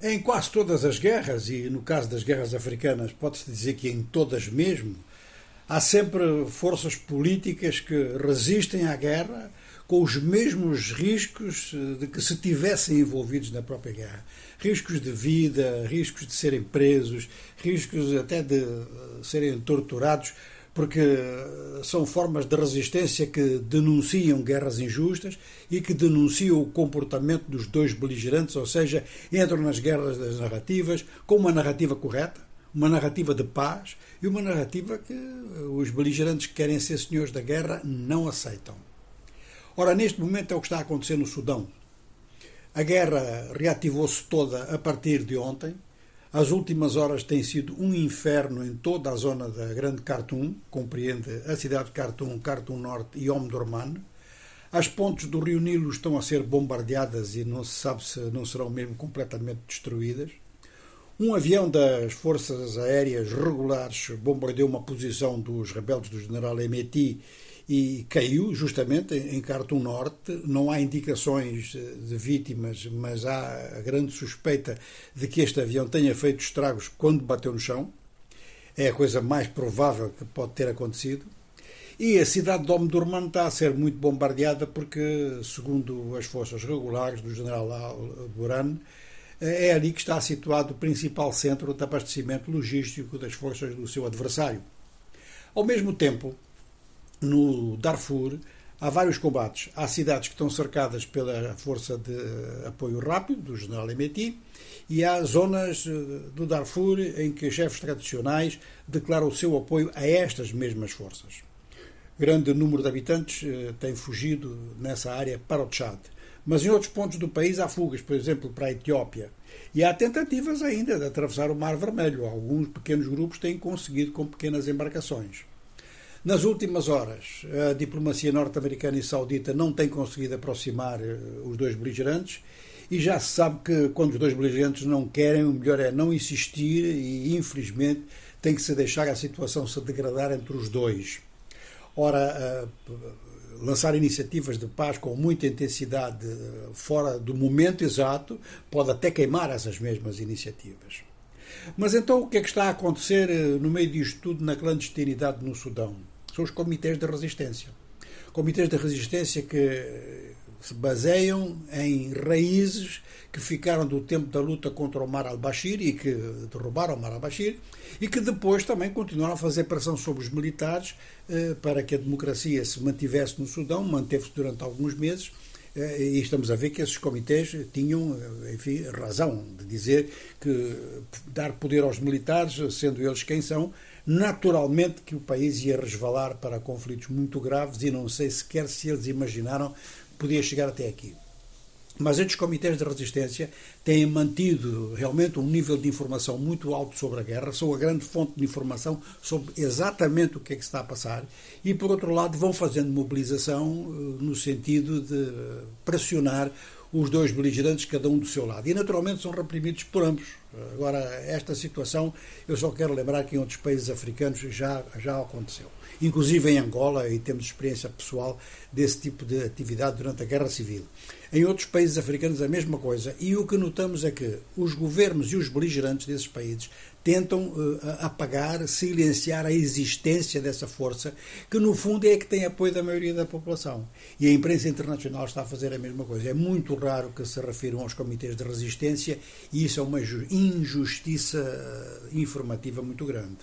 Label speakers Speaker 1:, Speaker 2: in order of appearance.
Speaker 1: Em quase todas as guerras, e no caso das guerras africanas, pode-se dizer que em todas mesmo, há sempre forças políticas que resistem à guerra com os mesmos riscos de que se tivessem envolvidos na própria guerra. Riscos de vida, riscos de serem presos, riscos até de serem torturados porque são formas de resistência que denunciam guerras injustas e que denunciam o comportamento dos dois beligerantes, ou seja, entram nas guerras das narrativas com uma narrativa correta, uma narrativa de paz e uma narrativa que os beligerantes que querem ser senhores da guerra não aceitam. Ora, neste momento é o que está a acontecer no Sudão. A guerra reativou-se toda a partir de ontem as últimas horas têm sido um inferno em toda a zona da Grande Khartoum, compreende a cidade de Khartoum, Khartoum Norte e Omdurman. As pontes do rio Nilo estão a ser bombardeadas e não se sabe se não serão mesmo completamente destruídas. Um avião das forças aéreas regulares bombardeou uma posição dos rebeldes do general Emeti e caiu justamente em Khartoum Norte. Não há indicações eh, de vítimas, mas há a grande suspeita de que este avião tenha feito estragos quando bateu no chão. É a coisa mais provável que pode ter acontecido. E a cidade de Omdurman está a ser muito bombardeada porque, segundo as forças regulares do general Al-Buran, eh, é ali que está situado o principal centro de abastecimento logístico das forças do seu adversário. Ao mesmo tempo, no Darfur há vários combates. Há cidades que estão cercadas pela força de apoio rápido do general Emeti e há zonas eh, do Darfur em que chefes tradicionais declaram o seu apoio a estas mesmas forças. Grande número de habitantes eh, tem fugido nessa área para o Tchad. Mas em outros pontos do país há fugas, por exemplo, para a Etiópia. E há tentativas ainda de atravessar o Mar Vermelho. Alguns pequenos grupos têm conseguido com pequenas embarcações. Nas últimas horas, a diplomacia norte-americana e saudita não tem conseguido aproximar eh, os dois beligerantes e já se sabe que quando os dois beligerantes não querem, o melhor é não insistir e, infelizmente, tem que se deixar a situação se degradar entre os dois. Ora, eh, lançar iniciativas de paz com muita intensidade eh, fora do momento exato pode até queimar essas mesmas iniciativas. Mas então o que é que está a acontecer eh, no meio disto tudo na clandestinidade no Sudão? São os comitês de resistência. Comitês de resistência que eh, se baseiam em raízes que ficaram do tempo da luta contra o Mar al-Bashir e que derrubaram o Mar al-Bashir e que depois também continuaram a fazer pressão sobre os militares eh, para que a democracia se mantivesse no Sudão, manteve-se durante alguns meses e estamos a ver que esses comitês tinham, eh, enfim, razão de dizer que dar poder aos militares, sendo eles quem são, naturalmente que o país ia resvalar para conflitos muito graves e não sei sequer se eles imaginaram podia chegar até aqui. Mas estes comitês de resistência têm mantido realmente um nível de informação muito alto sobre a guerra, são a grande fonte de informação sobre exatamente o que é que está a passar e, por outro lado, vão fazendo mobilização eh, no sentido de pressionar os dois beligerantes, cada um do seu lado. E, naturalmente, são reprimidos por ambos. Agora, esta situação, eu só quero lembrar que em outros países africanos já, já aconteceu. Inclusive em Angola, e temos experiência pessoal desse tipo de atividade durante a Guerra Civil. Em outros países africanos, a mesma coisa. E o que notamos é que os governos e os beligerantes desses países tentam uh, apagar, silenciar a existência dessa força, que no fundo é que tem apoio da maioria da população. E a imprensa internacional está a fazer a mesma coisa. É muito raro que se refiram aos comitês de resistência e isso é uma injustiça eh, informativa muito grande.